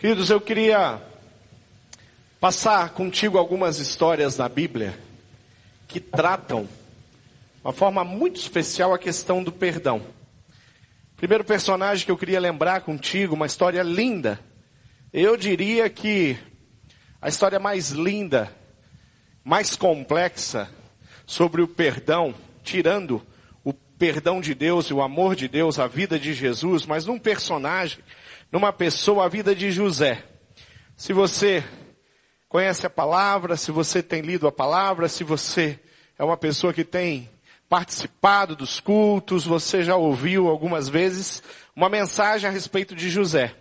Queridos, eu queria passar contigo algumas histórias da Bíblia que tratam, de uma forma muito especial, a questão do perdão. Primeiro personagem que eu queria lembrar contigo, uma história linda. Eu diria que a história mais linda, mais complexa sobre o perdão, tirando o perdão de Deus e o amor de Deus, a vida de Jesus, mas num personagem numa pessoa a vida de José. Se você conhece a palavra, se você tem lido a palavra, se você é uma pessoa que tem participado dos cultos, você já ouviu algumas vezes uma mensagem a respeito de José.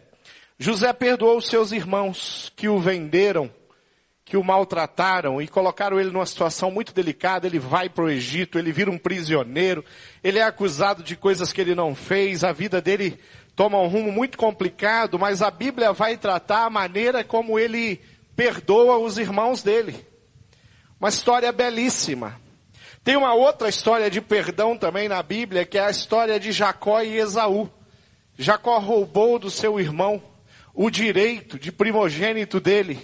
José perdoou os seus irmãos que o venderam, que o maltrataram e colocaram ele numa situação muito delicada. Ele vai para o Egito, ele vira um prisioneiro, ele é acusado de coisas que ele não fez, a vida dele toma um rumo muito complicado, mas a Bíblia vai tratar a maneira como ele perdoa os irmãos dele. Uma história belíssima. Tem uma outra história de perdão também na Bíblia, que é a história de Jacó e Esaú. Jacó roubou do seu irmão o direito de primogênito dele.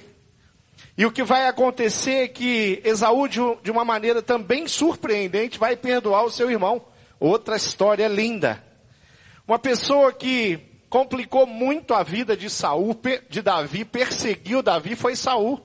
E o que vai acontecer é que Esaú, de uma maneira também surpreendente, vai perdoar o seu irmão. Outra história linda. Uma pessoa que complicou muito a vida de Saul, de Davi, perseguiu Davi foi Saul.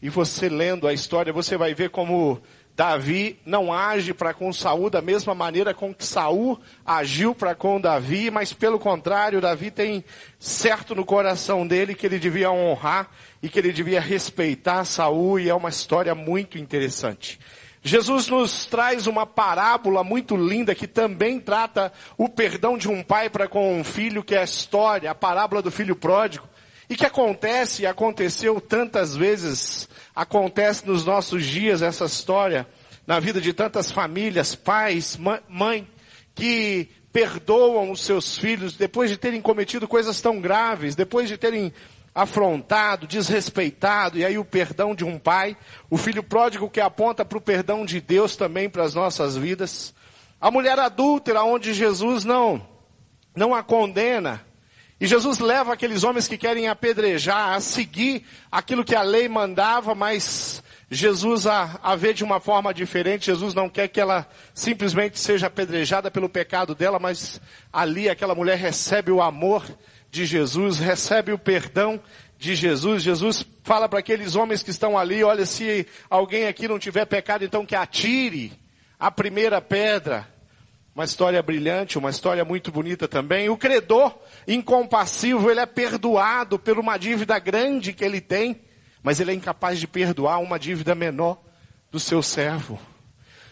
E você lendo a história, você vai ver como Davi não age para com Saul da mesma maneira com que Saul agiu para com Davi, mas pelo contrário, Davi tem certo no coração dele que ele devia honrar e que ele devia respeitar Saul e é uma história muito interessante. Jesus nos traz uma parábola muito linda que também trata o perdão de um pai para com um filho, que é a história, a parábola do filho pródigo. E que acontece e aconteceu tantas vezes, acontece nos nossos dias essa história, na vida de tantas famílias, pais, mãe, que perdoam os seus filhos depois de terem cometido coisas tão graves, depois de terem afrontado, desrespeitado, e aí o perdão de um pai, o filho pródigo que aponta para o perdão de Deus também para as nossas vidas, a mulher adúltera onde Jesus não, não a condena, e Jesus leva aqueles homens que querem apedrejar a seguir aquilo que a lei mandava, mas Jesus a, a vê de uma forma diferente. Jesus não quer que ela simplesmente seja apedrejada pelo pecado dela, mas ali aquela mulher recebe o amor de Jesus, recebe o perdão de Jesus. Jesus fala para aqueles homens que estão ali, olha, se alguém aqui não tiver pecado, então que atire a primeira pedra. Uma história brilhante, uma história muito bonita também. O credor incompassivo, ele é perdoado por uma dívida grande que ele tem, mas ele é incapaz de perdoar uma dívida menor do seu servo.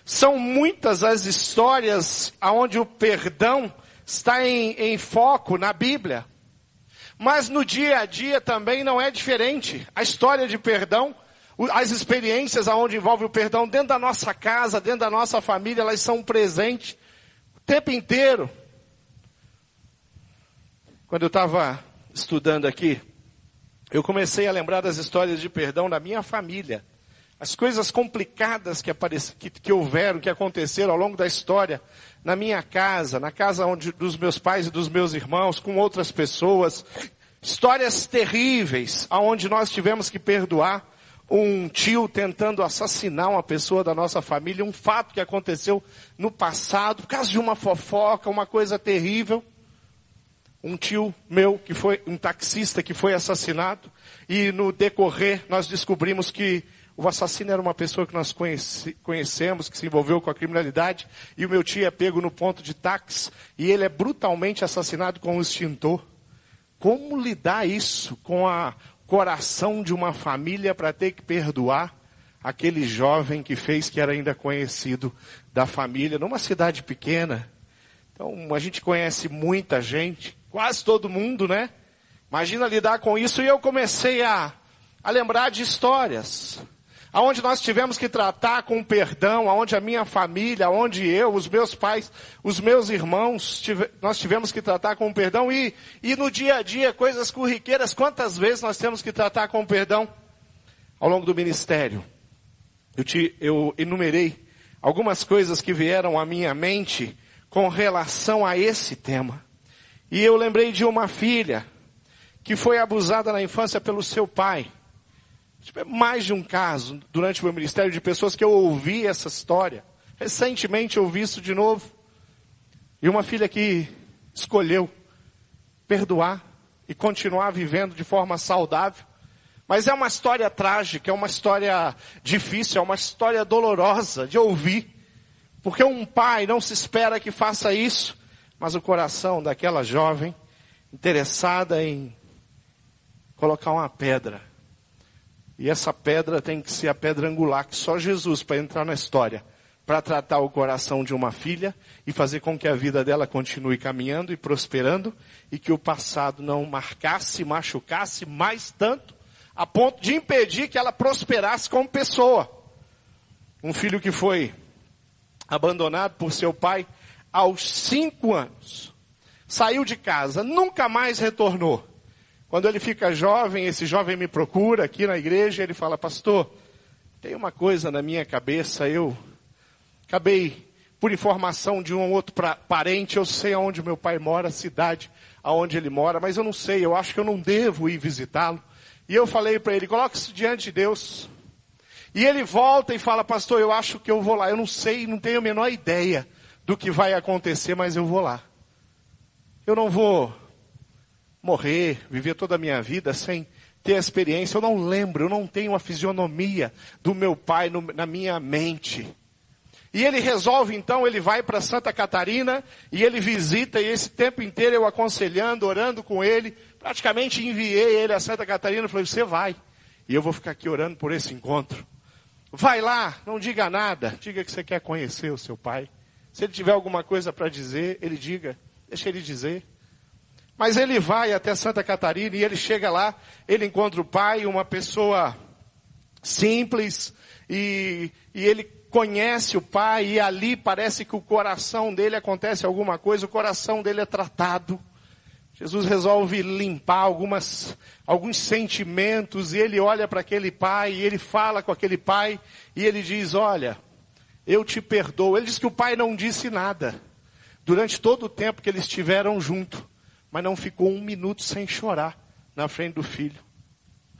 São muitas as histórias onde o perdão está em, em foco na Bíblia. Mas no dia a dia também não é diferente. A história de perdão, as experiências aonde envolve o perdão dentro da nossa casa, dentro da nossa família, elas são presentes o tempo inteiro. Quando eu estava estudando aqui, eu comecei a lembrar das histórias de perdão da minha família. As coisas complicadas que, apareci, que, que houveram, que aconteceram ao longo da história, na minha casa, na casa onde, dos meus pais e dos meus irmãos, com outras pessoas. Histórias terríveis, aonde nós tivemos que perdoar um tio tentando assassinar uma pessoa da nossa família, um fato que aconteceu no passado, por causa de uma fofoca, uma coisa terrível. Um tio meu, que foi um taxista que foi assassinado, e no decorrer nós descobrimos que o assassino era uma pessoa que nós conhece, conhecemos, que se envolveu com a criminalidade, e o meu tio é pego no ponto de táxi, e ele é brutalmente assassinado com um extintor. Como lidar isso com o coração de uma família para ter que perdoar aquele jovem que fez que era ainda conhecido da família, numa cidade pequena? Então, a gente conhece muita gente, quase todo mundo, né? Imagina lidar com isso, e eu comecei a, a lembrar de histórias aonde nós tivemos que tratar com perdão, aonde a minha família, aonde eu, os meus pais, os meus irmãos, tive, nós tivemos que tratar com perdão e, e no dia a dia, coisas corriqueiras, quantas vezes nós temos que tratar com perdão ao longo do ministério? Eu, te, eu enumerei algumas coisas que vieram à minha mente com relação a esse tema. E eu lembrei de uma filha que foi abusada na infância pelo seu pai. Tipo, mais de um caso durante o meu ministério de pessoas que eu ouvi essa história. Recentemente eu ouvi isso de novo. E uma filha que escolheu perdoar e continuar vivendo de forma saudável. Mas é uma história trágica, é uma história difícil, é uma história dolorosa de ouvir. Porque um pai não se espera que faça isso, mas o coração daquela jovem interessada em colocar uma pedra. E essa pedra tem que ser a pedra angular que só Jesus para entrar na história para tratar o coração de uma filha e fazer com que a vida dela continue caminhando e prosperando e que o passado não marcasse, machucasse mais tanto, a ponto de impedir que ela prosperasse como pessoa. Um filho que foi abandonado por seu pai aos cinco anos, saiu de casa, nunca mais retornou. Quando ele fica jovem, esse jovem me procura aqui na igreja, ele fala, pastor, tem uma coisa na minha cabeça, eu Acabei, por informação de um outro pra, parente, eu sei aonde meu pai mora, a cidade aonde ele mora, mas eu não sei, eu acho que eu não devo ir visitá-lo. E eu falei para ele, coloque-se diante de Deus. E ele volta e fala, pastor, eu acho que eu vou lá. Eu não sei, não tenho a menor ideia do que vai acontecer, mas eu vou lá. Eu não vou morrer, viver toda a minha vida sem ter a experiência. Eu não lembro, eu não tenho a fisionomia do meu pai no, na minha mente. E ele resolve então, ele vai para Santa Catarina e ele visita, e esse tempo inteiro eu aconselhando, orando com ele, praticamente enviei ele a Santa Catarina, falei, você vai, e eu vou ficar aqui orando por esse encontro. Vai lá, não diga nada, diga que você quer conhecer o seu pai. Se ele tiver alguma coisa para dizer, ele diga, deixa ele dizer. Mas ele vai até Santa Catarina e ele chega lá, ele encontra o pai, uma pessoa simples, e, e ele conhece o Pai e ali parece que o coração dele acontece alguma coisa, o coração dele é tratado. Jesus resolve limpar algumas, alguns sentimentos e ele olha para aquele pai e ele fala com aquele pai e ele diz: Olha, eu te perdoo. Ele diz que o pai não disse nada durante todo o tempo que eles estiveram junto, mas não ficou um minuto sem chorar na frente do filho.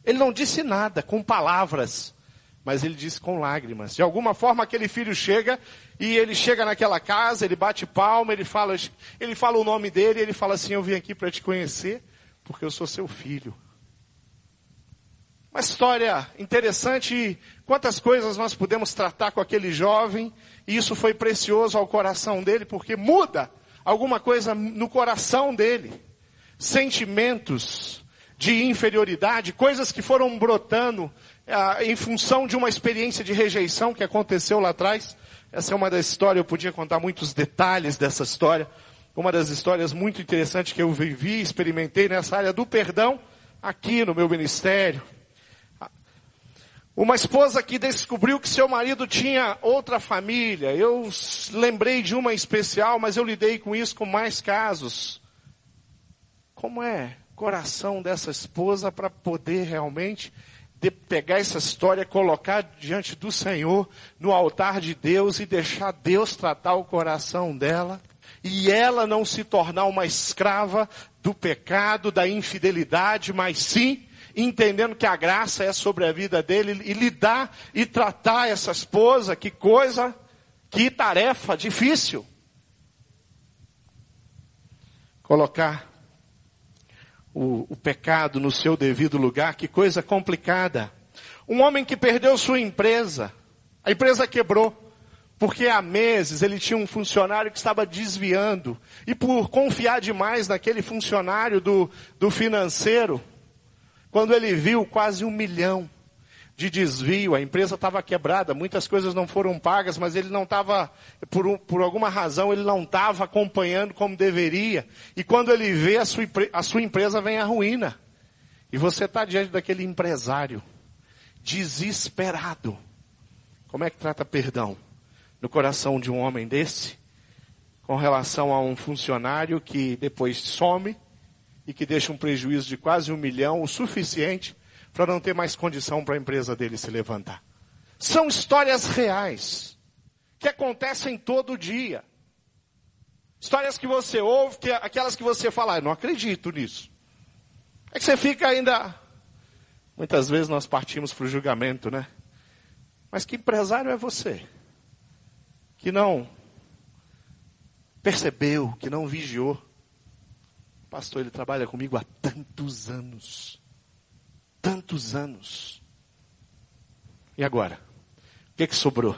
Ele não disse nada com palavras, mas ele disse com lágrimas. De alguma forma aquele filho chega e ele chega naquela casa, ele bate palma, ele fala, ele fala o nome dele, ele fala assim: "Eu vim aqui para te conhecer, porque eu sou seu filho". Uma história interessante, quantas coisas nós podemos tratar com aquele jovem, e isso foi precioso ao coração dele, porque muda alguma coisa no coração dele. Sentimentos de inferioridade, coisas que foram brotando ah, em função de uma experiência de rejeição que aconteceu lá atrás. Essa é uma das histórias, eu podia contar muitos detalhes dessa história. Uma das histórias muito interessantes que eu vivi, experimentei nessa área do perdão, aqui no meu ministério. Uma esposa que descobriu que seu marido tinha outra família. Eu lembrei de uma especial, mas eu lidei com isso com mais casos. Como é o coração dessa esposa para poder realmente de pegar essa história, colocar diante do Senhor, no altar de Deus e deixar Deus tratar o coração dela. E ela não se tornar uma escrava do pecado, da infidelidade, mas sim entendendo que a graça é sobre a vida dele e lidar e tratar essa esposa, que coisa, que tarefa difícil. Colocar o, o pecado no seu devido lugar, que coisa complicada. Um homem que perdeu sua empresa, a empresa quebrou, porque há meses ele tinha um funcionário que estava desviando, e por confiar demais naquele funcionário do, do financeiro, quando ele viu quase um milhão de desvio, a empresa estava quebrada, muitas coisas não foram pagas, mas ele não estava, por, um, por alguma razão, ele não estava acompanhando como deveria. E quando ele vê, a sua, a sua empresa vem à ruína. E você está diante daquele empresário, desesperado. Como é que trata perdão no coração de um homem desse? Com relação a um funcionário que depois some e que deixa um prejuízo de quase um milhão, o suficiente para não ter mais condição para a empresa dele se levantar. São histórias reais, que acontecem todo dia. Histórias que você ouve, que, aquelas que você fala, ah, eu não acredito nisso. É que você fica ainda. Muitas vezes nós partimos para o julgamento, né? Mas que empresário é você? Que não percebeu, que não vigiou. Pastor, ele trabalha comigo há tantos anos. Tantos anos. E agora? O que, que sobrou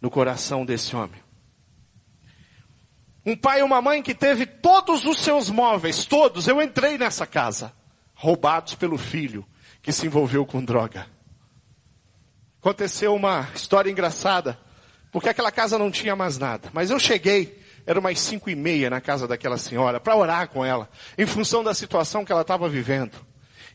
no coração desse homem? Um pai e uma mãe que teve todos os seus móveis, todos, eu entrei nessa casa, roubados pelo filho que se envolveu com droga. Aconteceu uma história engraçada, porque aquela casa não tinha mais nada. Mas eu cheguei, era umas cinco e meia na casa daquela senhora, para orar com ela, em função da situação que ela estava vivendo.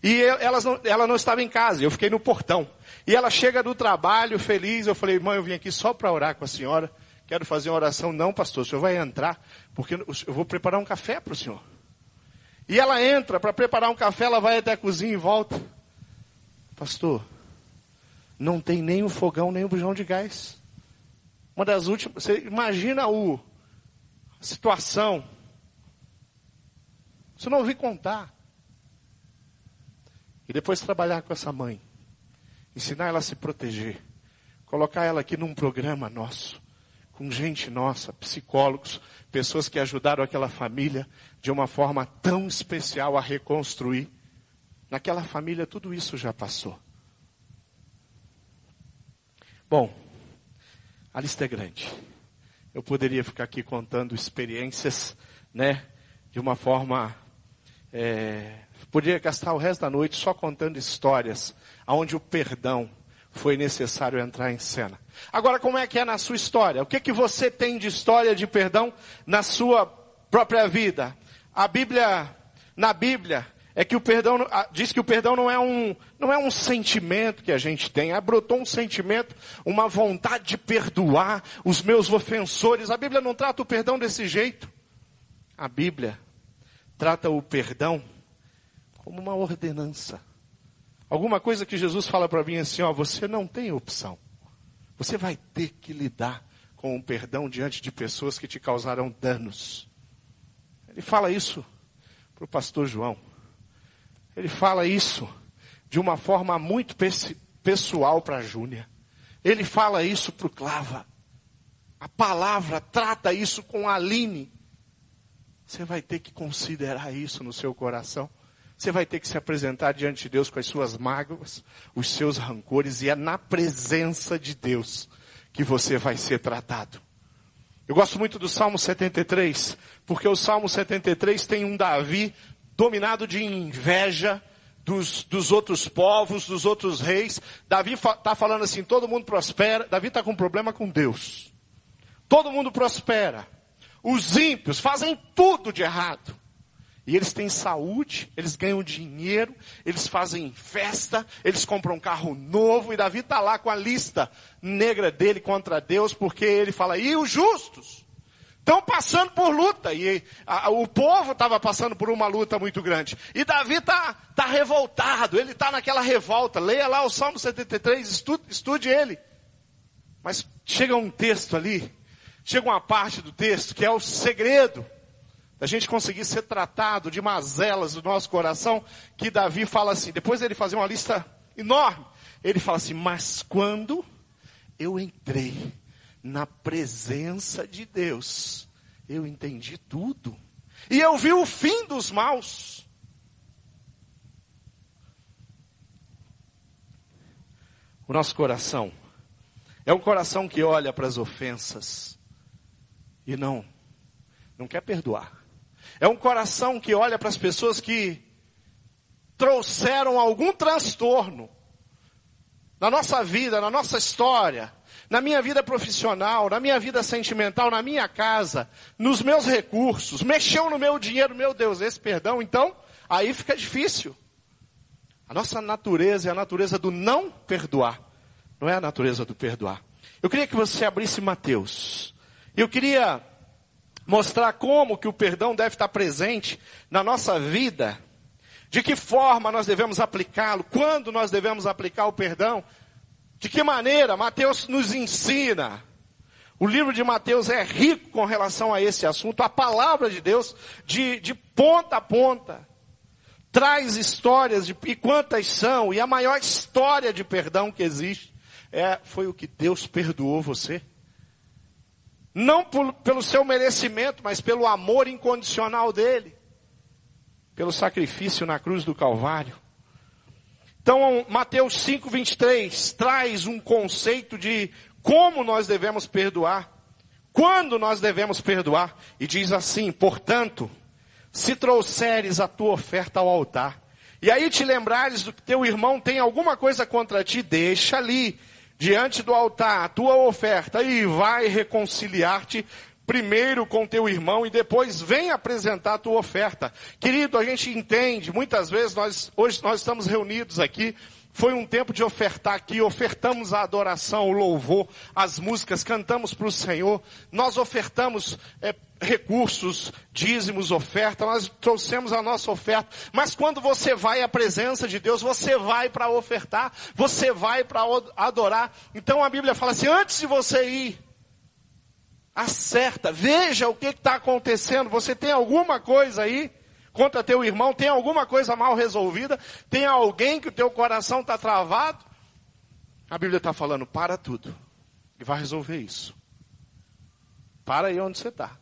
E ela não, ela não estava em casa, eu fiquei no portão. E ela chega do trabalho feliz, eu falei, mãe, eu vim aqui só para orar com a senhora quero fazer uma oração. Não, pastor, o senhor vai entrar, porque eu vou preparar um café para o senhor. E ela entra para preparar um café, ela vai até a cozinha e volta. Pastor, não tem nem o fogão, nem o bujão de gás. Uma das últimas, você imagina o, situação. Você não ouvi contar. E depois trabalhar com essa mãe. Ensinar ela a se proteger. Colocar ela aqui num programa nosso com gente nossa, psicólogos, pessoas que ajudaram aquela família de uma forma tão especial a reconstruir. Naquela família tudo isso já passou. Bom, a lista é grande. Eu poderia ficar aqui contando experiências, né, de uma forma, é, poderia gastar o resto da noite só contando histórias, aonde o perdão foi necessário entrar em cena. Agora, como é que é na sua história? O que, que você tem de história de perdão na sua própria vida? A Bíblia, na Bíblia, é que o perdão, diz que o perdão não é um, não é um sentimento que a gente tem. Ah, brotou um sentimento, uma vontade de perdoar os meus ofensores. A Bíblia não trata o perdão desse jeito. A Bíblia trata o perdão como uma ordenança. Alguma coisa que Jesus fala para mim assim, ó, você não tem opção. Você vai ter que lidar com o perdão diante de pessoas que te causaram danos. Ele fala isso para o pastor João. Ele fala isso de uma forma muito pessoal para Júnia. Ele fala isso para o Clava. A palavra trata isso com a Aline. Você vai ter que considerar isso no seu coração. Você vai ter que se apresentar diante de Deus com as suas mágoas, os seus rancores, e é na presença de Deus que você vai ser tratado. Eu gosto muito do Salmo 73, porque o Salmo 73 tem um Davi dominado de inveja dos, dos outros povos, dos outros reis. Davi está falando assim: todo mundo prospera. Davi está com problema com Deus. Todo mundo prospera. Os ímpios fazem tudo de errado. E eles têm saúde, eles ganham dinheiro, eles fazem festa, eles compram um carro novo, e Davi está lá com a lista negra dele contra Deus, porque ele fala, e os justos? Estão passando por luta, e a, o povo estava passando por uma luta muito grande. E Davi está tá revoltado, ele está naquela revolta. Leia lá o Salmo 73, estude, estude ele. Mas chega um texto ali, chega uma parte do texto que é o segredo da gente conseguir ser tratado de mazelas do nosso coração, que Davi fala assim, depois ele fazer uma lista enorme, ele fala assim, mas quando eu entrei na presença de Deus, eu entendi tudo. E eu vi o fim dos maus. O nosso coração é um coração que olha para as ofensas e não não quer perdoar. É um coração que olha para as pessoas que trouxeram algum transtorno na nossa vida, na nossa história, na minha vida profissional, na minha vida sentimental, na minha casa, nos meus recursos, mexeu no meu dinheiro, meu Deus, esse perdão, então, aí fica difícil. A nossa natureza é a natureza do não perdoar, não é a natureza do perdoar. Eu queria que você abrisse Mateus. Eu queria mostrar como que o perdão deve estar presente na nossa vida, de que forma nós devemos aplicá-lo, quando nós devemos aplicar o perdão, de que maneira Mateus nos ensina. O livro de Mateus é rico com relação a esse assunto, a palavra de Deus, de, de ponta a ponta. traz histórias de, e quantas são, e a maior história de perdão que existe é foi o que Deus perdoou você. Não por, pelo seu merecimento, mas pelo amor incondicional dele. Pelo sacrifício na cruz do Calvário. Então, Mateus 5, 23 traz um conceito de como nós devemos perdoar. Quando nós devemos perdoar. E diz assim, portanto, se trouxeres a tua oferta ao altar, e aí te lembrares do que teu irmão tem alguma coisa contra ti, deixa ali diante do altar a tua oferta e vai reconciliar-te primeiro com teu irmão e depois vem apresentar a tua oferta. Querido, a gente entende, muitas vezes nós, hoje nós estamos reunidos aqui, foi um tempo de ofertar aqui, ofertamos a adoração, o louvor, as músicas, cantamos para o Senhor, nós ofertamos é, recursos, dízimos, oferta, nós trouxemos a nossa oferta. Mas quando você vai à presença de Deus, você vai para ofertar, você vai para adorar. Então a Bíblia fala assim: antes de você ir, acerta, veja o que está acontecendo. Você tem alguma coisa aí? contra teu irmão, tem alguma coisa mal resolvida, tem alguém que o teu coração está travado, a Bíblia está falando, para tudo e vai resolver isso. Para aí onde você está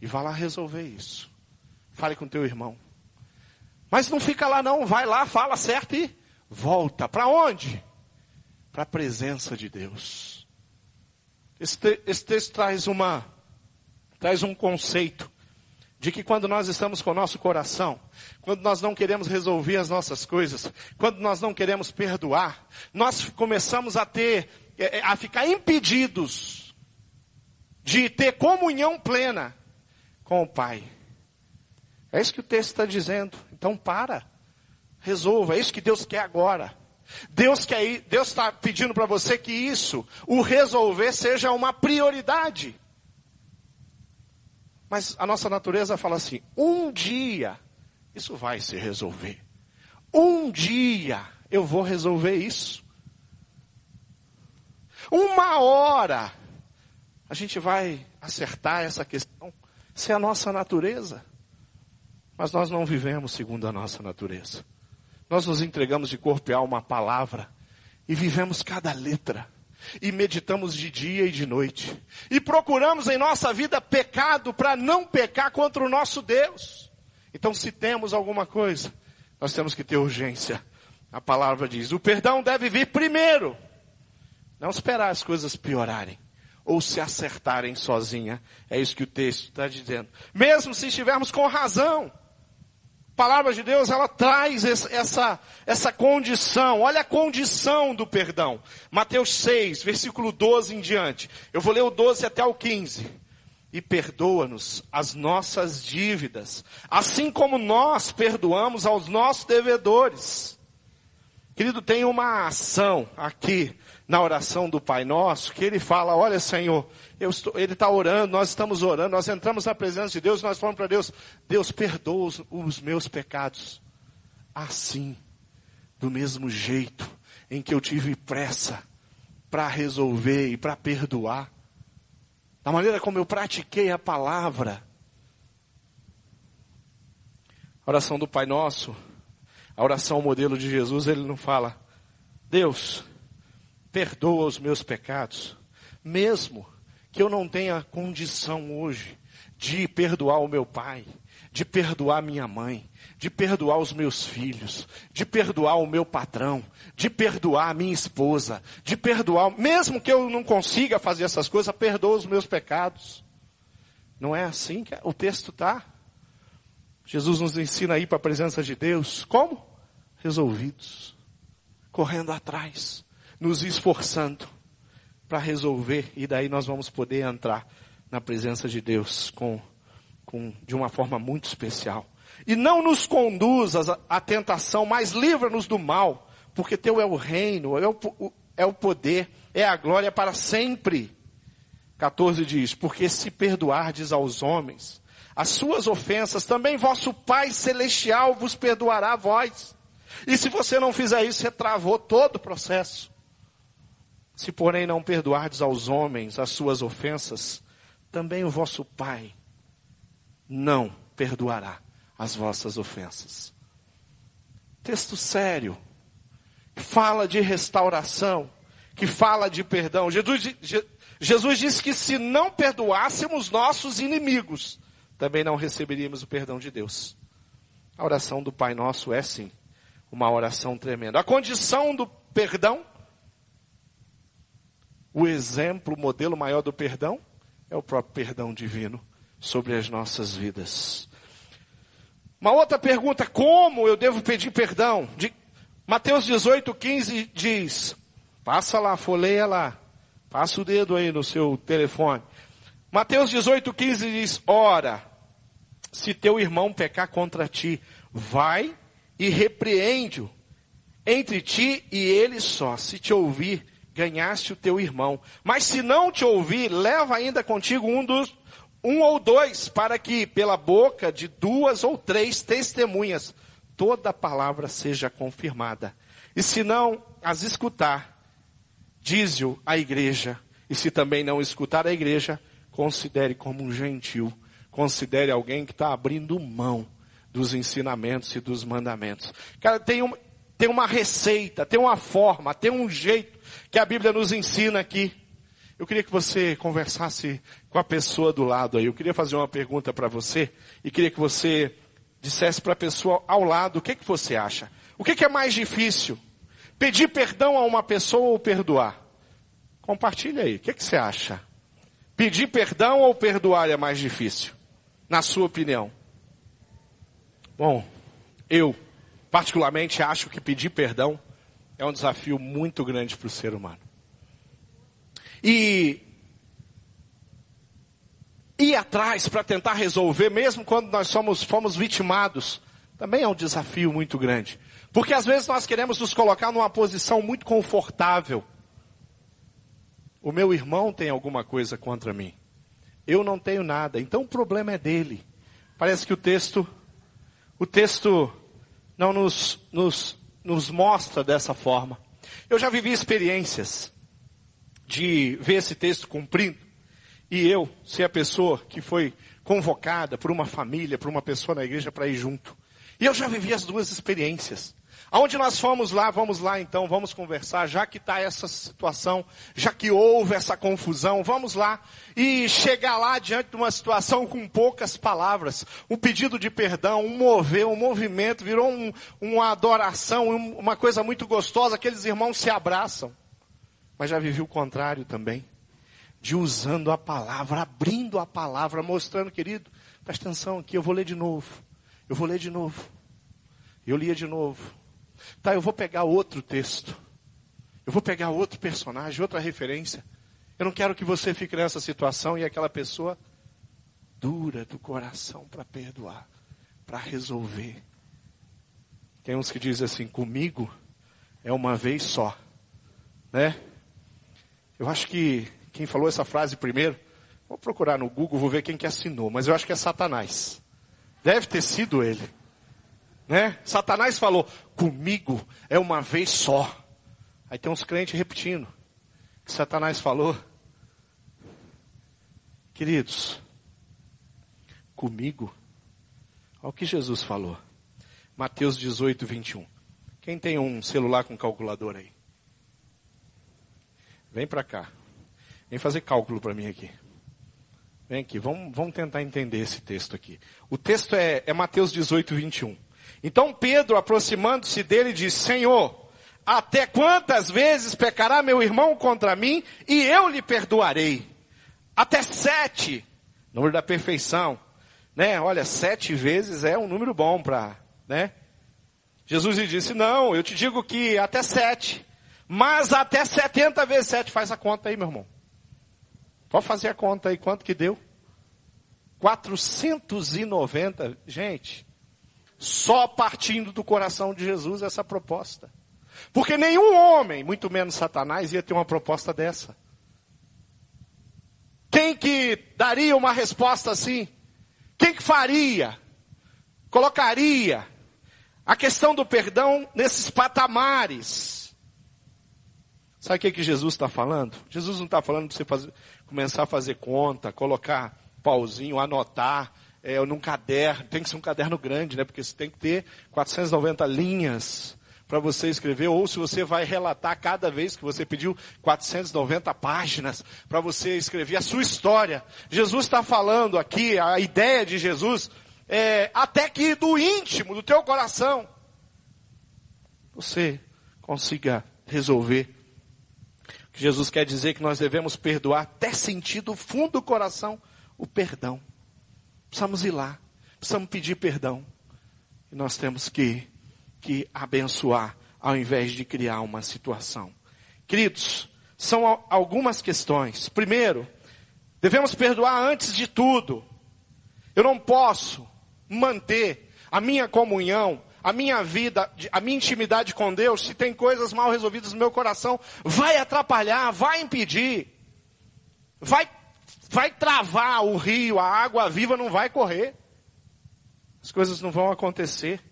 e vá lá resolver isso. Fale com teu irmão. Mas não fica lá não, vai lá, fala certo e volta. Para onde? Para a presença de Deus. Esse, te, esse texto traz uma traz um conceito de que quando nós estamos com o nosso coração, quando nós não queremos resolver as nossas coisas, quando nós não queremos perdoar, nós começamos a ter, é, é, a ficar impedidos de ter comunhão plena com o Pai. É isso que o texto está dizendo. Então para, resolva. É isso que Deus quer agora. Deus quer, Deus está pedindo para você que isso, o resolver, seja uma prioridade. Mas a nossa natureza fala assim: um dia isso vai se resolver. Um dia eu vou resolver isso. Uma hora a gente vai acertar essa questão. Isso é a nossa natureza. Mas nós não vivemos segundo a nossa natureza. Nós nos entregamos de corpo e alma à palavra e vivemos cada letra e meditamos de dia e de noite. E procuramos em nossa vida pecado para não pecar contra o nosso Deus. Então, se temos alguma coisa, nós temos que ter urgência. A palavra diz: o perdão deve vir primeiro. Não esperar as coisas piorarem ou se acertarem sozinha. É isso que o texto está dizendo. Mesmo se estivermos com razão. A palavra de Deus, ela traz essa, essa condição. Olha a condição do perdão. Mateus 6, versículo 12 em diante. Eu vou ler o 12 até o 15. E perdoa-nos as nossas dívidas, assim como nós perdoamos aos nossos devedores. Querido, tem uma ação aqui na oração do Pai Nosso que ele fala: Olha, Senhor, Estou, ele está orando, nós estamos orando, nós entramos na presença de Deus, nós falamos para Deus, Deus perdoa os, os meus pecados. Assim, do mesmo jeito em que eu tive pressa para resolver e para perdoar, da maneira como eu pratiquei a palavra. A oração do Pai Nosso, a oração modelo de Jesus, ele não fala, Deus, perdoa os meus pecados, mesmo que eu não tenha condição hoje de perdoar o meu pai, de perdoar minha mãe, de perdoar os meus filhos, de perdoar o meu patrão, de perdoar a minha esposa, de perdoar, mesmo que eu não consiga fazer essas coisas, perdoa os meus pecados. Não é assim que o texto está? Jesus nos ensina a ir para a presença de Deus. Como? Resolvidos. Correndo atrás. Nos esforçando para resolver e daí nós vamos poder entrar na presença de Deus com, com de uma forma muito especial. E não nos conduz à tentação, mas livra-nos do mal, porque teu é o reino, é o, é o poder, é a glória para sempre. 14 diz: Porque se perdoardes aos homens as suas ofensas, também vosso Pai Celestial vos perdoará a vós. E se você não fizer isso, você travou todo o processo. Se, porém, não perdoardes aos homens as suas ofensas, também o vosso Pai não perdoará as vossas ofensas. Texto sério. Fala de restauração. Que fala de perdão. Jesus, Jesus disse que se não perdoássemos nossos inimigos, também não receberíamos o perdão de Deus. A oração do Pai Nosso é sim uma oração tremenda. A condição do perdão, o exemplo, o modelo maior do perdão, é o próprio perdão divino sobre as nossas vidas. Uma outra pergunta, como eu devo pedir perdão? De Mateus 18, 15 diz, passa lá, folheia lá, passa o dedo aí no seu telefone. Mateus 18, 15 diz, ora, se teu irmão pecar contra ti, vai e repreende-o entre ti e ele só. Se te ouvir, ganhaste o teu irmão. Mas se não te ouvir, leva ainda contigo um dos um ou dois, para que pela boca de duas ou três testemunhas toda palavra seja confirmada. E se não as escutar, diz-o à igreja. E se também não escutar a igreja, considere como um gentil. Considere alguém que está abrindo mão dos ensinamentos e dos mandamentos. Cara, tem uma, tem uma receita, tem uma forma, tem um jeito que a Bíblia nos ensina aqui. Eu queria que você conversasse com a pessoa do lado aí. Eu queria fazer uma pergunta para você e queria que você dissesse para a pessoa ao lado o que, que você acha. O que, que é mais difícil? Pedir perdão a uma pessoa ou perdoar? Compartilha aí. O que, que você acha? Pedir perdão ou perdoar é mais difícil? Na sua opinião? Bom, eu particularmente acho que pedir perdão é um desafio muito grande para o ser humano. E ir atrás para tentar resolver, mesmo quando nós somos, fomos vitimados, também é um desafio muito grande. Porque às vezes nós queremos nos colocar numa posição muito confortável. O meu irmão tem alguma coisa contra mim. Eu não tenho nada. Então o problema é dele. Parece que o texto, o texto não nos, nos, nos mostra dessa forma. Eu já vivi experiências de ver esse texto cumprindo, e eu ser a pessoa que foi convocada por uma família, por uma pessoa na igreja para ir junto. E eu já vivi as duas experiências. Aonde nós fomos lá, vamos lá então, vamos conversar, já que está essa situação, já que houve essa confusão, vamos lá e chegar lá diante de uma situação com poucas palavras, um pedido de perdão, um mover, um movimento, virou um, uma adoração, uma coisa muito gostosa, aqueles irmãos se abraçam. Mas já vivi o contrário também. De usando a palavra, abrindo a palavra, mostrando, querido, presta atenção aqui, eu vou ler de novo. Eu vou ler de novo. Eu lia de novo. Tá, eu vou pegar outro texto. Eu vou pegar outro personagem, outra referência. Eu não quero que você fique nessa situação e aquela pessoa dura do coração para perdoar, para resolver. Tem uns que dizem assim: comigo é uma vez só, né? Eu acho que quem falou essa frase primeiro, vou procurar no Google, vou ver quem que assinou, mas eu acho que é Satanás. Deve ter sido ele. Né? Satanás falou, comigo é uma vez só. Aí tem uns crentes repetindo que Satanás falou. Queridos, comigo, olha o que Jesus falou. Mateus 18, 21. Quem tem um celular com calculador aí? Vem para cá. Vem fazer cálculo para mim aqui. Vem aqui, vamos, vamos tentar entender esse texto aqui. O texto é, é Mateus 18, 21. Então Pedro, aproximando-se dele, disse: Senhor, até quantas vezes pecará meu irmão contra mim e eu lhe perdoarei? Até sete. Número da perfeição. Né? Olha, sete vezes é um número bom para, né? Jesus lhe disse: Não, eu te digo que até sete. Mas até 70 vezes 7, faz a conta aí, meu irmão. Pode fazer a conta aí, quanto que deu? 490, gente, só partindo do coração de Jesus essa proposta. Porque nenhum homem, muito menos Satanás, ia ter uma proposta dessa. Quem que daria uma resposta assim? Quem que faria? Colocaria a questão do perdão nesses patamares. Sabe o que, que Jesus está falando? Jesus não está falando para você fazer, começar a fazer conta, colocar pauzinho, anotar, é, num caderno, tem que ser um caderno grande, né? Porque você tem que ter 490 linhas para você escrever, ou se você vai relatar cada vez que você pediu 490 páginas para você escrever a sua história. Jesus está falando aqui, a ideia de Jesus é até que do íntimo, do teu coração, você consiga resolver. Que Jesus quer dizer que nós devemos perdoar até sentir do fundo do coração o perdão. Precisamos ir lá, precisamos pedir perdão. E nós temos que, que abençoar ao invés de criar uma situação. Queridos, são algumas questões. Primeiro, devemos perdoar antes de tudo. Eu não posso manter a minha comunhão, a minha vida, a minha intimidade com Deus, se tem coisas mal resolvidas no meu coração, vai atrapalhar, vai impedir, vai, vai travar o rio, a água viva não vai correr. As coisas não vão acontecer.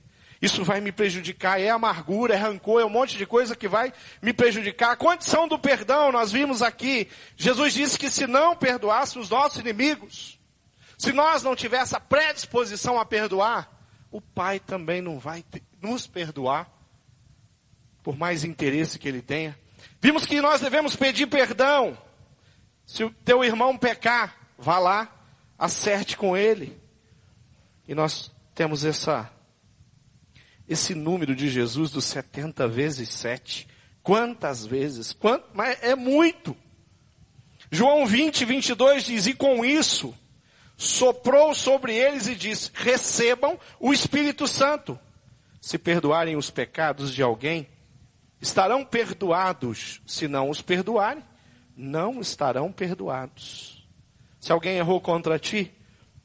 Isso vai me prejudicar, é amargura, é rancor, é um monte de coisa que vai me prejudicar. A condição do perdão, nós vimos aqui, Jesus disse que se não perdoasse os nossos inimigos, se nós não tivéssemos a predisposição a perdoar, o Pai também não vai nos perdoar, por mais interesse que ele tenha. Vimos que nós devemos pedir perdão. Se o teu irmão pecar, vá lá, acerte com ele. E nós temos essa esse número de Jesus dos 70 vezes 7. Quantas vezes? Quanto? Mas é muito. João 20, 22 diz: E com isso, soprou sobre eles e disse: Recebam o Espírito Santo. Se perdoarem os pecados de alguém, estarão perdoados. Se não os perdoarem, não estarão perdoados. Se alguém errou contra ti,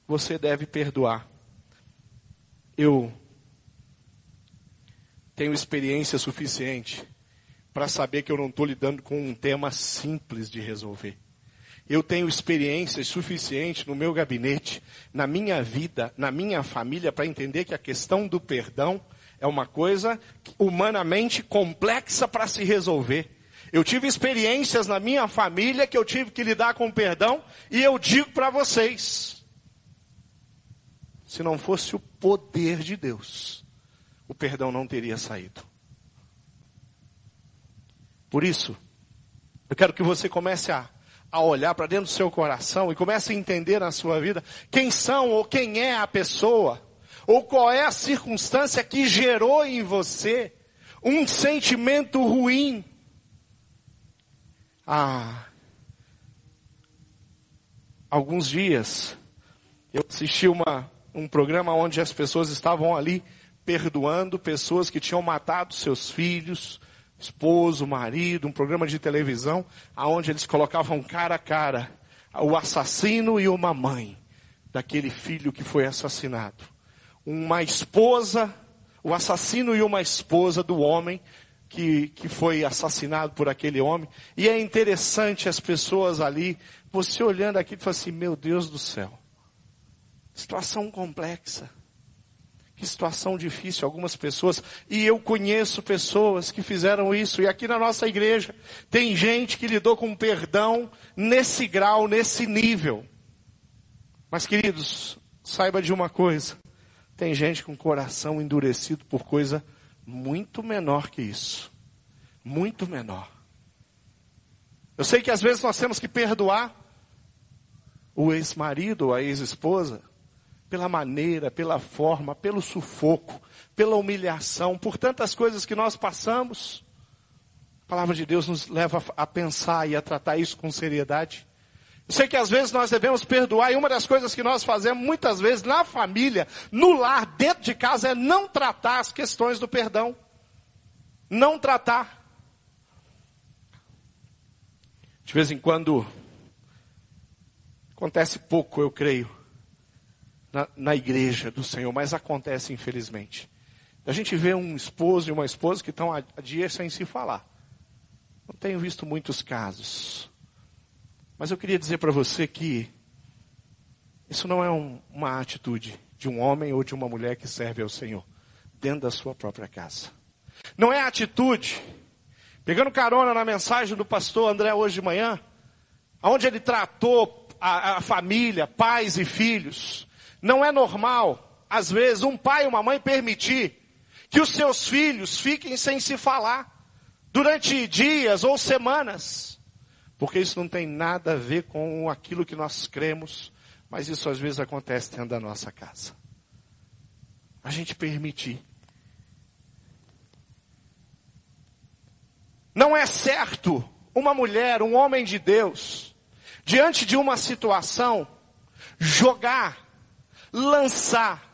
você deve perdoar. Eu tenho experiência suficiente para saber que eu não estou lidando com um tema simples de resolver. Eu tenho experiência suficiente no meu gabinete, na minha vida, na minha família, para entender que a questão do perdão é uma coisa humanamente complexa para se resolver. Eu tive experiências na minha família que eu tive que lidar com perdão, e eu digo para vocês: se não fosse o poder de Deus, o perdão não teria saído. Por isso, eu quero que você comece a a olhar para dentro do seu coração e comece a entender na sua vida quem são ou quem é a pessoa, ou qual é a circunstância que gerou em você um sentimento ruim. Ah, alguns dias eu assisti uma, um programa onde as pessoas estavam ali perdoando pessoas que tinham matado seus filhos, esposo, marido, um programa de televisão, aonde eles colocavam cara a cara o assassino e uma mãe daquele filho que foi assassinado. Uma esposa, o assassino e uma esposa do homem que, que foi assassinado por aquele homem. E é interessante as pessoas ali, você olhando aqui e fala assim, meu Deus do céu. Situação complexa. Que situação difícil, algumas pessoas, e eu conheço pessoas que fizeram isso, e aqui na nossa igreja tem gente que lidou com perdão nesse grau, nesse nível. Mas queridos, saiba de uma coisa, tem gente com coração endurecido por coisa muito menor que isso. Muito menor. Eu sei que às vezes nós temos que perdoar o ex-marido ou a ex-esposa, pela maneira, pela forma, pelo sufoco, pela humilhação, por tantas coisas que nós passamos. A palavra de Deus nos leva a pensar e a tratar isso com seriedade. Sei que às vezes nós devemos perdoar, e uma das coisas que nós fazemos muitas vezes na família, no lar, dentro de casa, é não tratar as questões do perdão. Não tratar. De vez em quando, acontece pouco, eu creio, na, na igreja do Senhor, mas acontece infelizmente. A gente vê um esposo e uma esposa que estão há dias sem se falar. Não tenho visto muitos casos. Mas eu queria dizer para você que isso não é um, uma atitude de um homem ou de uma mulher que serve ao Senhor dentro da sua própria casa. Não é atitude, pegando carona na mensagem do pastor André hoje de manhã, onde ele tratou a, a família, pais e filhos, Não é normal, às vezes, um pai ou uma mãe permitir que os seus filhos fiquem sem se falar durante dias ou semanas, porque isso não tem nada a ver com aquilo que nós cremos, mas isso às vezes acontece dentro da nossa casa. A gente permitir. Não é certo uma mulher, um homem de Deus, diante de uma situação, jogar, lançar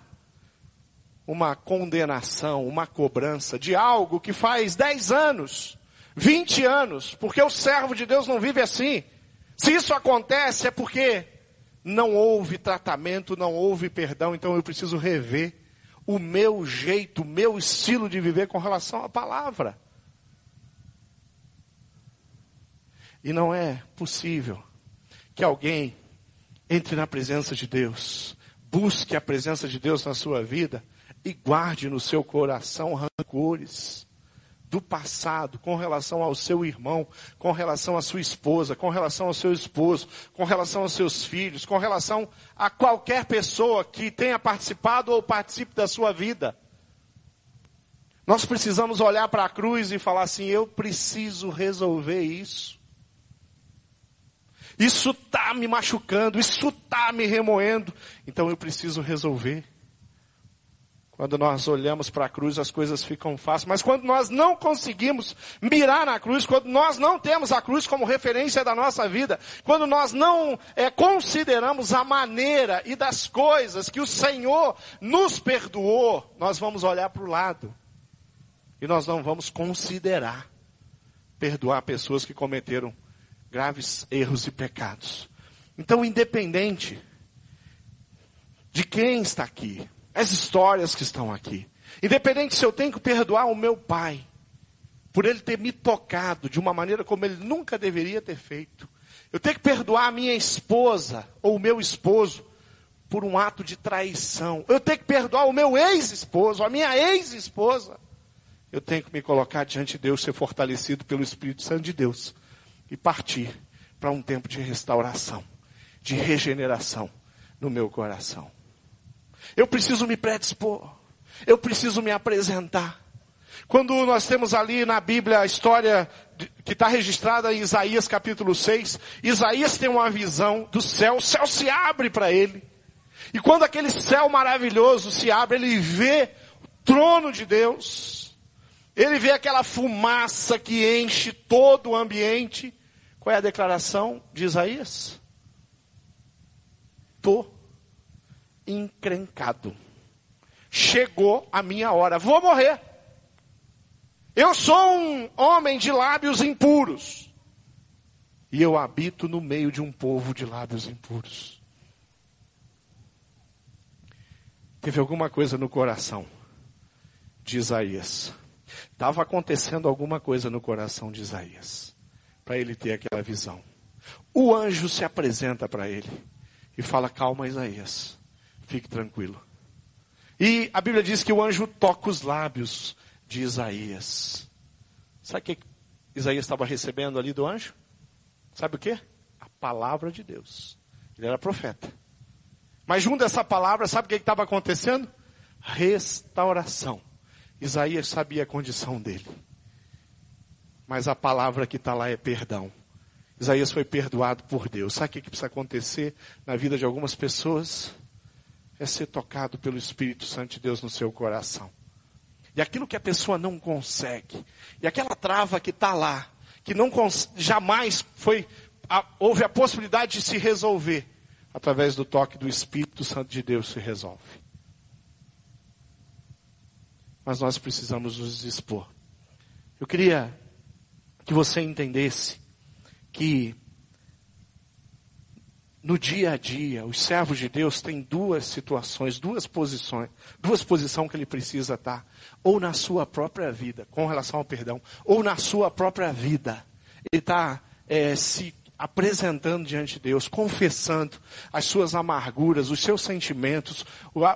uma condenação, uma cobrança de algo que faz 10 anos, 20 anos, porque o servo de Deus não vive assim. Se isso acontece é porque não houve tratamento, não houve perdão, então eu preciso rever o meu jeito, o meu estilo de viver com relação à palavra. E não é possível que alguém entre na presença de Deus, busque a presença de Deus na sua vida e guarde no seu coração rancores do passado com relação ao seu irmão, com relação à sua esposa, com relação ao seu esposo, com relação aos seus filhos, com relação a qualquer pessoa que tenha participado ou participe da sua vida. Nós precisamos olhar para a cruz e falar assim: eu preciso resolver isso. Isso está me machucando, isso está me remoendo, então eu preciso resolver. Quando nós olhamos para a cruz, as coisas ficam fáceis. Mas quando nós não conseguimos mirar na cruz, quando nós não temos a cruz como referência da nossa vida, quando nós não é, consideramos a maneira e das coisas que o Senhor nos perdoou, nós vamos olhar para o lado. E nós não vamos considerar perdoar pessoas que cometeram graves erros e pecados. Então, independente de quem está aqui, as histórias que estão aqui. Independente se eu tenho que perdoar o meu pai, por ele ter me tocado de uma maneira como ele nunca deveria ter feito. Eu tenho que perdoar a minha esposa ou o meu esposo por um ato de traição. Eu tenho que perdoar o meu ex-esposo, a minha ex-esposa. Eu tenho que me colocar diante de Deus, ser fortalecido pelo Espírito Santo de Deus e partir para um tempo de restauração, de regeneração no meu coração. Eu preciso me predispor. Eu preciso me apresentar. Quando nós temos ali na Bíblia a história que está registrada em Isaías capítulo 6, Isaías tem uma visão do céu, o céu se abre para ele. E quando aquele céu maravilhoso se abre, ele vê o trono de Deus, ele vê aquela fumaça que enche todo o ambiente. Qual é a declaração de Isaías? Tô encrencado. Chegou a minha hora, vou morrer. Eu sou um homem de lábios impuros. E eu habito no meio de um povo de lábios impuros. Teve alguma coisa no coração de Isaías. Estava acontecendo alguma coisa no coração de Isaías. Para ele ter aquela visão. O anjo se apresenta para ele e fala: Calma, Isaías. Fique tranquilo. E a Bíblia diz que o anjo toca os lábios de Isaías. Sabe o que Isaías estava recebendo ali do anjo? Sabe o que? A palavra de Deus. Ele era profeta. Mas junto dessa palavra, sabe o que estava acontecendo? Restauração. Isaías sabia a condição dele. Mas a palavra que está lá é perdão. Isaías foi perdoado por Deus. Sabe o que precisa acontecer na vida de algumas pessoas? É ser tocado pelo Espírito Santo de Deus no seu coração. E aquilo que a pessoa não consegue, e aquela trava que está lá, que não jamais foi, a, houve a possibilidade de se resolver, através do toque do Espírito Santo de Deus se resolve. Mas nós precisamos nos expor. Eu queria que você entendesse que no dia a dia, os servos de Deus têm duas situações, duas posições, duas posições que ele precisa estar. Ou na sua própria vida, com relação ao perdão, ou na sua própria vida. Ele está é, se apresentando diante de Deus, confessando as suas amarguras, os seus sentimentos,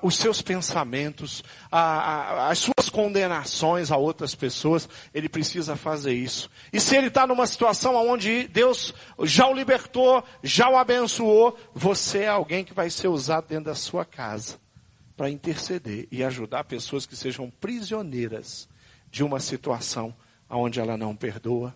os seus pensamentos, as suas condenações a outras pessoas, ele precisa fazer isso. E se ele está numa situação onde Deus já o libertou, já o abençoou, você é alguém que vai ser usado dentro da sua casa para interceder e ajudar pessoas que sejam prisioneiras de uma situação onde ela não perdoa,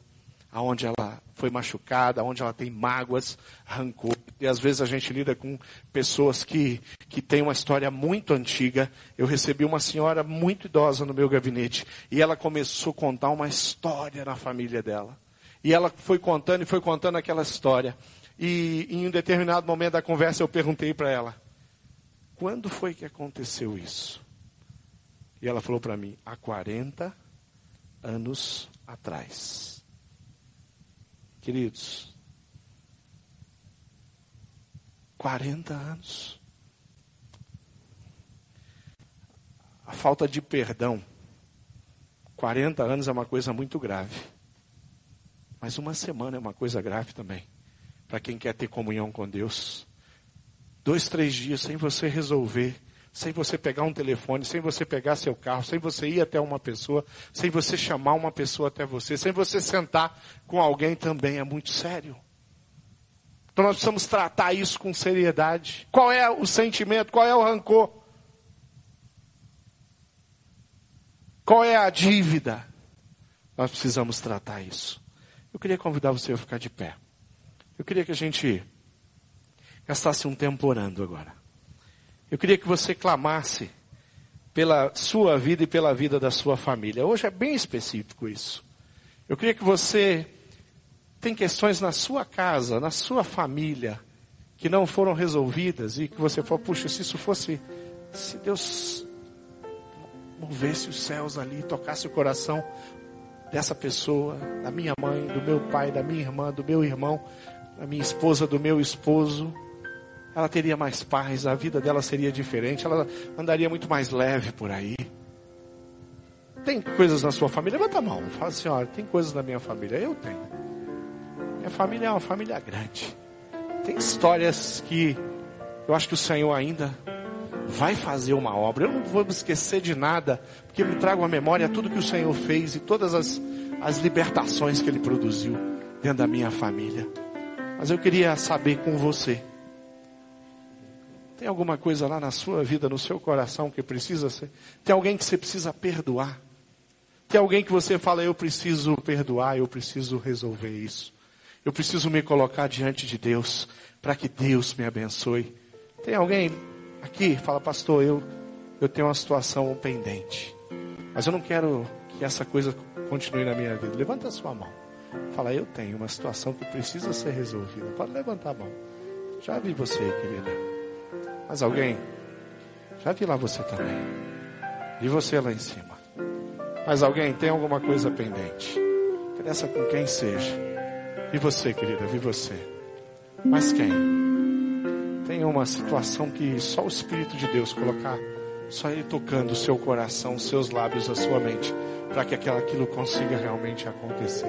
aonde ela foi machucada, aonde ela tem mágoas, rancor. E às vezes a gente lida com pessoas que, que têm uma história muito antiga. Eu recebi uma senhora muito idosa no meu gabinete e ela começou a contar uma história na família dela. E ela foi contando e foi contando aquela história. E em um determinado momento da conversa eu perguntei para ela: quando foi que aconteceu isso? E ela falou para mim: há 40 anos atrás. Queridos, 40 anos. A falta de perdão, 40 anos é uma coisa muito grave. Mas uma semana é uma coisa grave também. Para quem quer ter comunhão com Deus. Dois, três dias sem você resolver sem você pegar um telefone, sem você pegar seu carro, sem você ir até uma pessoa, sem você chamar uma pessoa até você, sem você sentar com alguém também é muito sério. Então nós precisamos tratar isso com seriedade. Qual é o sentimento? Qual é o rancor? Qual é a dívida? Nós precisamos tratar isso. Eu queria convidar você a ficar de pé. Eu queria que a gente gastasse um tempo orando agora. Eu queria que você clamasse pela sua vida e pela vida da sua família. Hoje é bem específico isso. Eu queria que você tem questões na sua casa, na sua família, que não foram resolvidas e que você falou, puxa, se isso fosse, se Deus movesse os céus ali, tocasse o coração dessa pessoa, da minha mãe, do meu pai, da minha irmã, do meu irmão, da minha esposa, do meu esposo, ela teria mais paz, a vida dela seria diferente, ela andaria muito mais leve por aí. Tem coisas na sua família? Levanta a mão, fala assim: olha, tem coisas na minha família? Eu tenho. Minha família é uma família grande. Tem histórias que eu acho que o Senhor ainda vai fazer uma obra. Eu não vou me esquecer de nada, porque me trago à memória tudo que o Senhor fez e todas as, as libertações que Ele produziu dentro da minha família. Mas eu queria saber com você tem alguma coisa lá na sua vida, no seu coração que precisa ser? Tem alguém que você precisa perdoar? Tem alguém que você fala, eu preciso perdoar, eu preciso resolver isso. Eu preciso me colocar diante de Deus para que Deus me abençoe. Tem alguém aqui, fala, pastor, eu, eu tenho uma situação pendente. Mas eu não quero que essa coisa continue na minha vida. Levanta a sua mão. Fala, eu tenho uma situação que precisa ser resolvida. Pode levantar a mão. Já vi você, querida. Mas alguém? Já vi lá você também. E você lá em cima. Mas alguém tem alguma coisa pendente? Interessa com quem seja. E você, querida, vi você. Mas quem? Tem uma situação que só o Espírito de Deus colocar, só Ele tocando o seu coração, os seus lábios, a sua mente, para que aquilo consiga realmente acontecer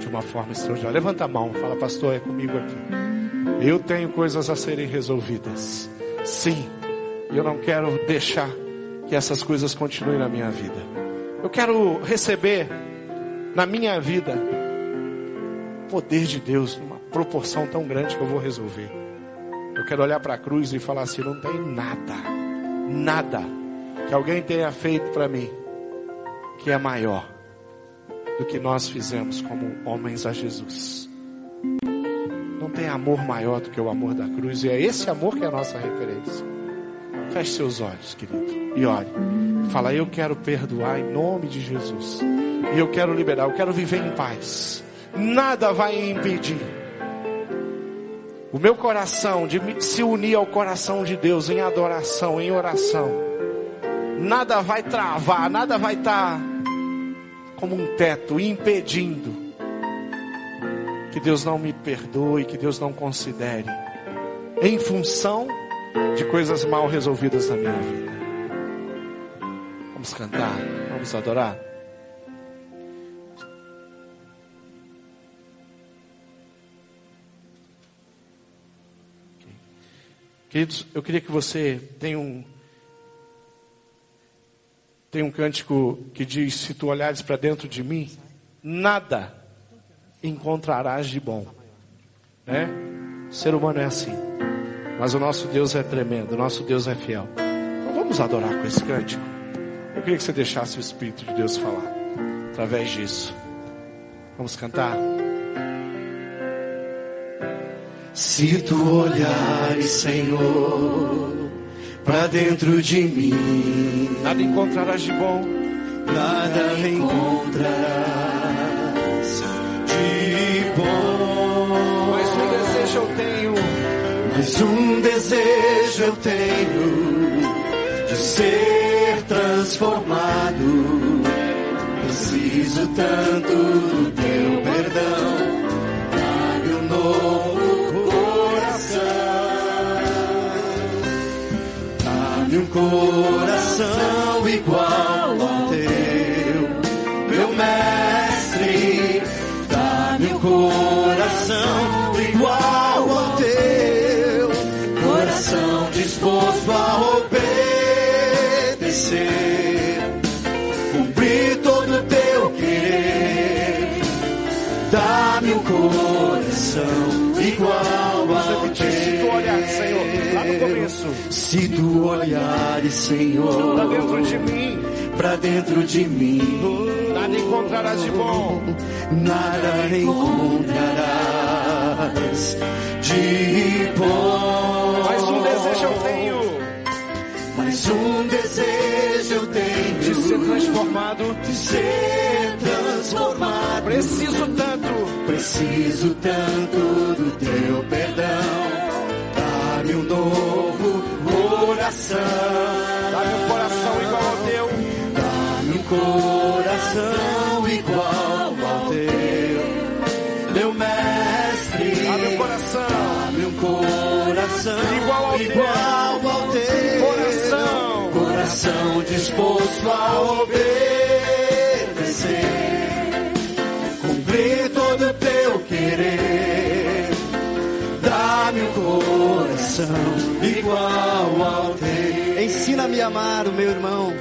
de uma forma extraordinária. Levanta a mão, fala, pastor, é comigo aqui. Eu tenho coisas a serem resolvidas. Sim, eu não quero deixar que essas coisas continuem na minha vida. Eu quero receber na minha vida o poder de Deus numa proporção tão grande que eu vou resolver. Eu quero olhar para a cruz e falar assim: não tem nada, nada que alguém tenha feito para mim que é maior do que nós fizemos como homens a Jesus tem amor maior do que o amor da cruz, e é esse amor que é a nossa referência. Feche seus olhos, querido, e ore. Fala, eu quero perdoar em nome de Jesus. E eu quero liberar, eu quero viver em paz. Nada vai impedir o meu coração de se unir ao coração de Deus em adoração, em oração. Nada vai travar, nada vai estar como um teto impedindo que Deus não me perdoe, que Deus não considere, em função de coisas mal resolvidas na minha vida. Vamos cantar, vamos adorar. Queridos, eu queria que você tenha um tem um cântico que diz: Se tu olhares para dentro de mim, nada encontrarás de bom. Né? O ser humano é assim. Mas o nosso Deus é tremendo, o nosso Deus é fiel. Então vamos adorar com esse cântico. Eu queria que você deixasse o Espírito de Deus falar através disso. Vamos cantar? Se tu olhares, Senhor para dentro de mim. Nada encontrarás de bom, nada encontrarás bom. Mas um desejo eu tenho, mas um desejo eu tenho de ser transformado. Preciso tanto do teu perdão, dá-me um novo coração. um coração igual ao coração igual ao teu. Senhor, lá no começo. Se tu olhares, Senhor, para dentro de mim, para dentro de mim, nada encontrarás de bom, nada encontrarás de bom. Mas um desejo eu tenho, mas um desejo eu tenho de ser transformado, de ser transformado. Preciso tanto, preciso tanto do teu perdão Dá-me um novo coração. Dá-me um coração igual ao teu. Dá-me um coração igual ao teu. Meu mestre. Dá-me um coração. Dá-me um coração igual ao igual teu. Ao teu. Coração. Coração disposto a obedecer. Querer. Dá-me um coração igual ao teu. Ensina-me a amar o meu irmão.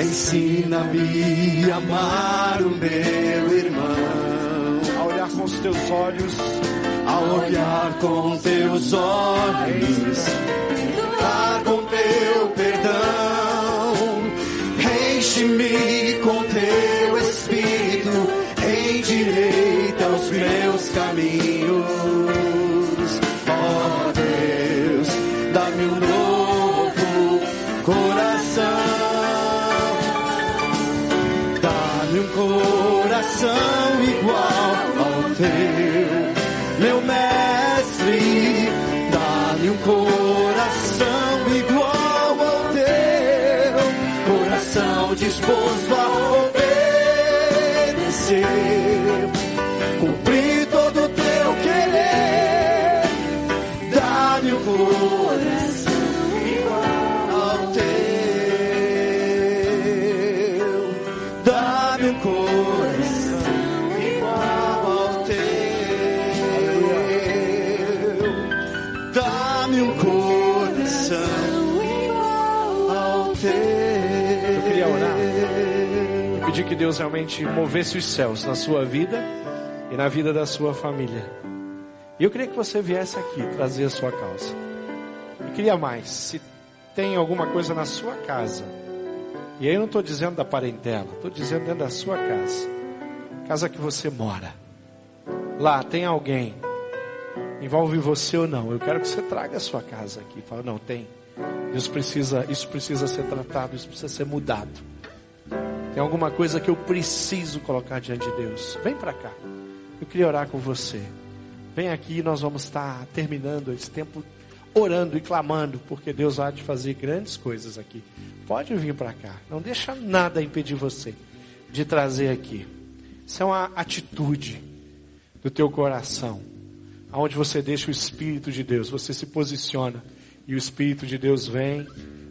Ensina-me a amar o meu irmão. A olhar com os teus olhos, a olhar com teus olhos, a com teu perdão. Enche-me com teu espírito, endireita os meus caminhos. Deus realmente movesse os céus na sua vida e na vida da sua família. E eu queria que você viesse aqui trazer a sua causa. Eu queria mais, se tem alguma coisa na sua casa, e aí eu não estou dizendo da parentela, estou dizendo dentro da sua casa, casa que você mora. Lá tem alguém, envolve você ou não. Eu quero que você traga a sua casa aqui. Fala, não, tem. Deus precisa, isso precisa ser tratado, isso precisa ser mudado. Tem alguma coisa que eu preciso colocar diante de Deus. Vem para cá. Eu queria orar com você. Vem aqui, nós vamos estar terminando esse tempo orando e clamando, porque Deus há de fazer grandes coisas aqui. Pode vir para cá. Não deixa nada impedir você de trazer aqui. Isso é uma atitude do teu coração, aonde você deixa o Espírito de Deus, você se posiciona e o Espírito de Deus vem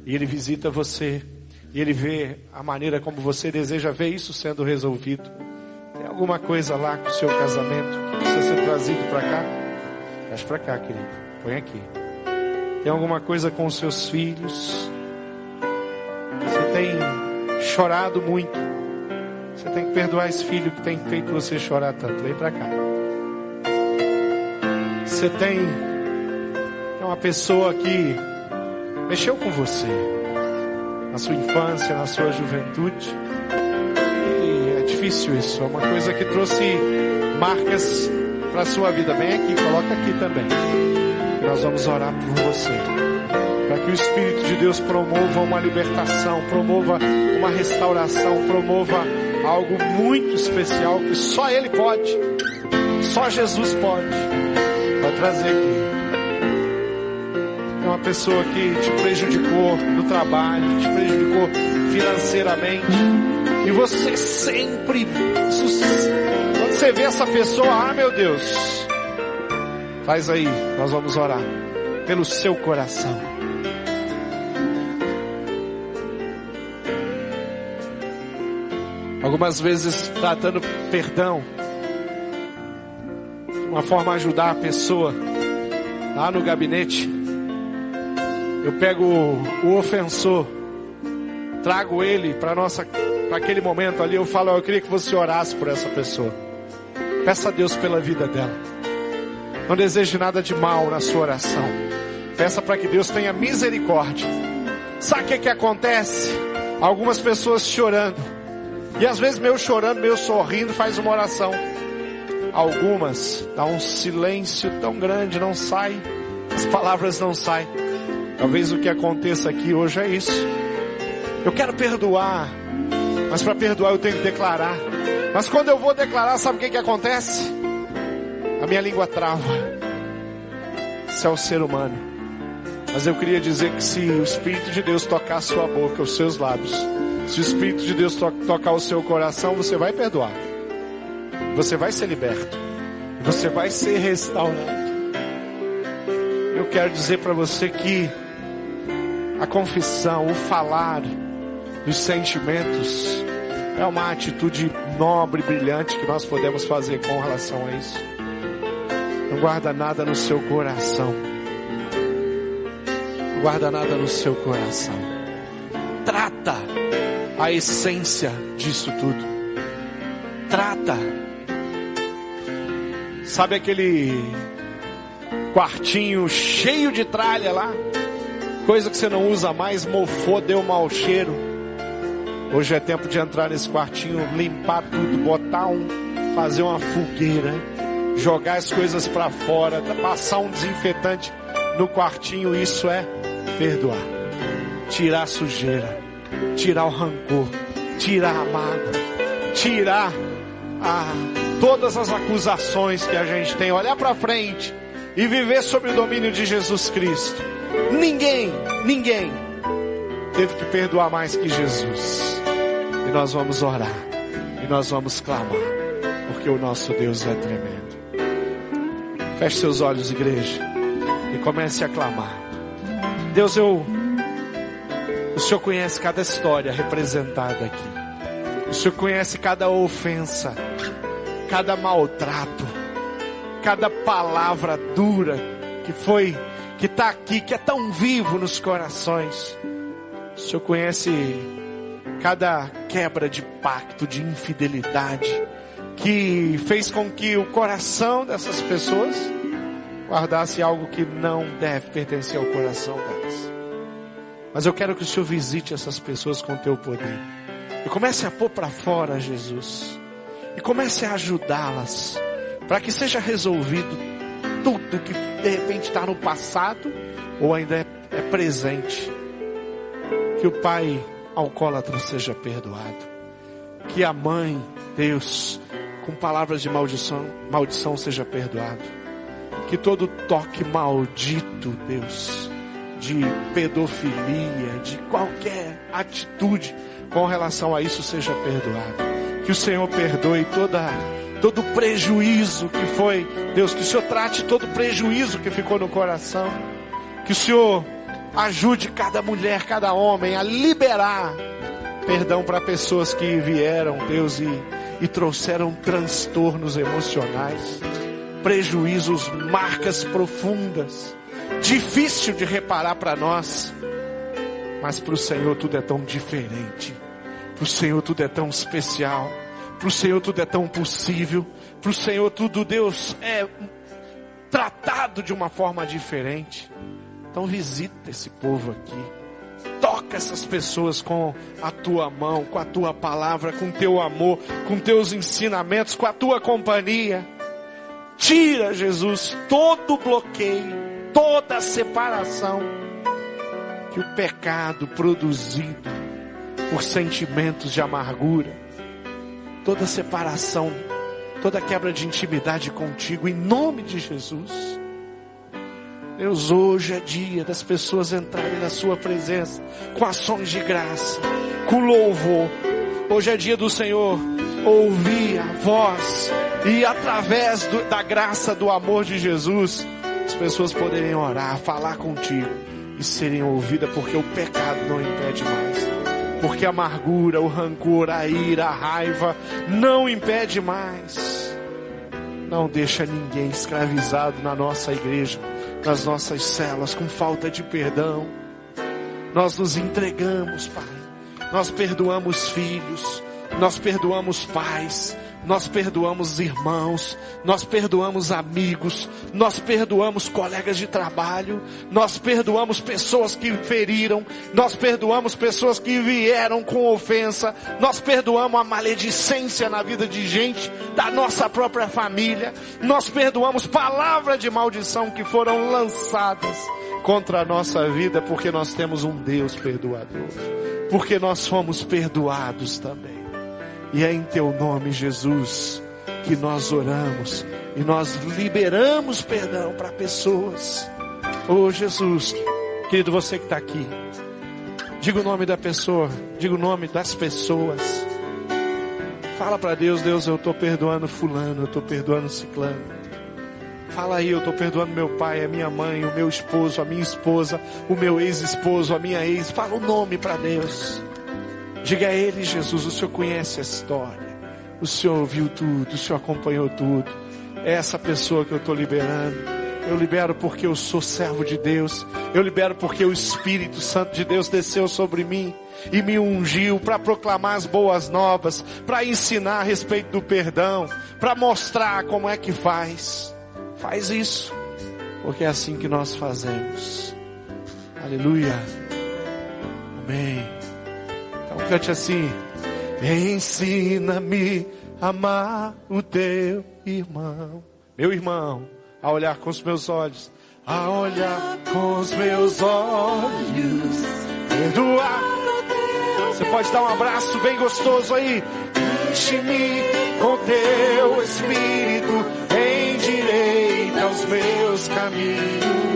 e ele visita você e ele vê a maneira como você deseja ver isso sendo resolvido. Tem alguma coisa lá com o seu casamento que precisa ser trazido para cá? Traz para cá, querido. Põe aqui. Tem alguma coisa com os seus filhos? Você tem chorado muito. Você tem que perdoar esse filho que tem feito você chorar tanto. Vem para cá. Você tem uma pessoa que mexeu com você na sua infância, na sua juventude. E é difícil isso, é uma coisa que trouxe marcas para a sua vida. Vem aqui, coloca aqui também. Nós vamos orar por você. Para que o Espírito de Deus promova uma libertação, promova uma restauração, promova algo muito especial que só Ele pode. Só Jesus pode. Trazer aqui. Uma pessoa que te prejudicou no trabalho, te prejudicou financeiramente. E você sempre. Quando você vê essa pessoa, ah meu Deus. Faz aí, nós vamos orar pelo seu coração. Algumas vezes tratando perdão, uma forma de ajudar a pessoa lá no gabinete. Eu pego o ofensor, trago ele para nossa, para aquele momento ali. Eu falo, eu queria que você orasse por essa pessoa. Peça a Deus pela vida dela. Não deseje nada de mal na sua oração. Peça para que Deus tenha misericórdia. Sabe o que, que acontece? Algumas pessoas chorando e às vezes meio chorando, meio sorrindo, faz uma oração. Algumas dá um silêncio tão grande, não sai, as palavras não saem. Talvez o que aconteça aqui hoje é isso. Eu quero perdoar, mas para perdoar eu tenho que declarar. Mas quando eu vou declarar, sabe o que, que acontece? A minha língua trava. Isso é o ser humano. Mas eu queria dizer que se o Espírito de Deus tocar a sua boca, os seus lábios, se o Espírito de Deus to tocar o seu coração, você vai perdoar. Você vai ser liberto. Você vai ser restaurado. Eu quero dizer para você que a confissão, o falar dos sentimentos é uma atitude nobre, brilhante que nós podemos fazer com relação a isso. Não guarda nada no seu coração. Não guarda nada no seu coração. Trata a essência disso tudo. Trata. Sabe aquele quartinho cheio de tralha lá? Coisa que você não usa mais, mofou, deu mau cheiro. Hoje é tempo de entrar nesse quartinho, limpar tudo, botar um, fazer uma fogueira, jogar as coisas para fora, passar um desinfetante no quartinho, isso é perdoar. Tirar a sujeira tirar o rancor, tirar a mágoa, tirar a, todas as acusações que a gente tem, olhar para frente e viver sob o domínio de Jesus Cristo. Ninguém, ninguém teve que perdoar mais que Jesus. E nós vamos orar, e nós vamos clamar, porque o nosso Deus é tremendo. Feche seus olhos, igreja, e comece a clamar. Deus, eu o Senhor conhece cada história representada aqui. O Senhor conhece cada ofensa, cada maltrato, cada palavra dura que foi, que está aqui, que é tão vivo nos corações. O Senhor conhece cada quebra de pacto, de infidelidade, que fez com que o coração dessas pessoas guardasse algo que não deve pertencer ao coração delas. Mas eu quero que o Senhor visite essas pessoas com o teu poder. E comece a pôr para fora Jesus. E comece a ajudá-las. Para que seja resolvido tudo que de repente está no passado ou ainda é, é presente. Que o pai alcoólatra seja perdoado. Que a mãe, Deus, com palavras de maldição, maldição seja perdoado. Que todo toque maldito, Deus, de pedofilia, de qualquer atitude com relação a isso seja perdoado. Que o Senhor perdoe toda todo prejuízo que foi, Deus, que o Senhor trate todo prejuízo que ficou no coração. Que o Senhor ajude cada mulher, cada homem a liberar perdão para pessoas que vieram, Deus, e, e trouxeram transtornos emocionais, prejuízos, marcas profundas difícil de reparar para nós, mas para o Senhor tudo é tão diferente, para o Senhor tudo é tão especial, para o Senhor tudo é tão possível, para o Senhor tudo, Deus, é tratado de uma forma diferente. Então visita esse povo aqui. Toca essas pessoas com a tua mão, com a tua palavra, com teu amor, com teus ensinamentos, com a tua companhia. Tira, Jesus, todo bloqueio, toda separação que o pecado produzido por sentimentos de amargura, toda separação, toda quebra de intimidade contigo, em nome de Jesus. Deus, hoje é dia das pessoas entrarem na Sua presença com ações de graça, com louvor. Hoje é dia do Senhor ouvir a voz e através do, da graça do amor de Jesus, as pessoas poderem orar, falar contigo e serem ouvidas, porque o pecado não impede mais. Porque a amargura, o rancor, a ira, a raiva não impede mais. Não deixa ninguém escravizado na nossa igreja nas nossas celas com falta de perdão. Nós nos entregamos, Pai. Nós perdoamos filhos, nós perdoamos pais, nós perdoamos irmãos, nós perdoamos amigos, nós perdoamos colegas de trabalho, nós perdoamos pessoas que feriram, nós perdoamos pessoas que vieram com ofensa, nós perdoamos a maledicência na vida de gente da nossa própria família, nós perdoamos palavras de maldição que foram lançadas contra a nossa vida, porque nós temos um Deus perdoador, porque nós fomos perdoados também. E é em teu nome, Jesus, que nós oramos e nós liberamos perdão para pessoas. Oh Jesus, querido, você que está aqui, diga o nome da pessoa, diga o nome das pessoas. Fala para Deus, Deus, eu estou perdoando fulano, eu estou perdoando ciclano. Fala aí, eu estou perdoando meu pai, a minha mãe, o meu esposo, a minha esposa, o meu ex-esposo, a minha ex. Fala o nome para Deus. Diga a Ele, Jesus, o Senhor conhece a história. O Senhor ouviu tudo, o Senhor acompanhou tudo. É essa pessoa que eu estou liberando. Eu libero porque eu sou servo de Deus. Eu libero porque o Espírito Santo de Deus desceu sobre mim e me ungiu para proclamar as boas novas, para ensinar a respeito do perdão, para mostrar como é que faz. Faz isso, porque é assim que nós fazemos. Aleluia. Amém. Cante assim. Ensina-me a amar o teu irmão. Meu irmão, a olhar com os meus olhos. A olhar com os meus olhos. Perdoar. Você pode dar um abraço bem gostoso aí. Enche-me com teu espírito. Endireita os meus caminhos.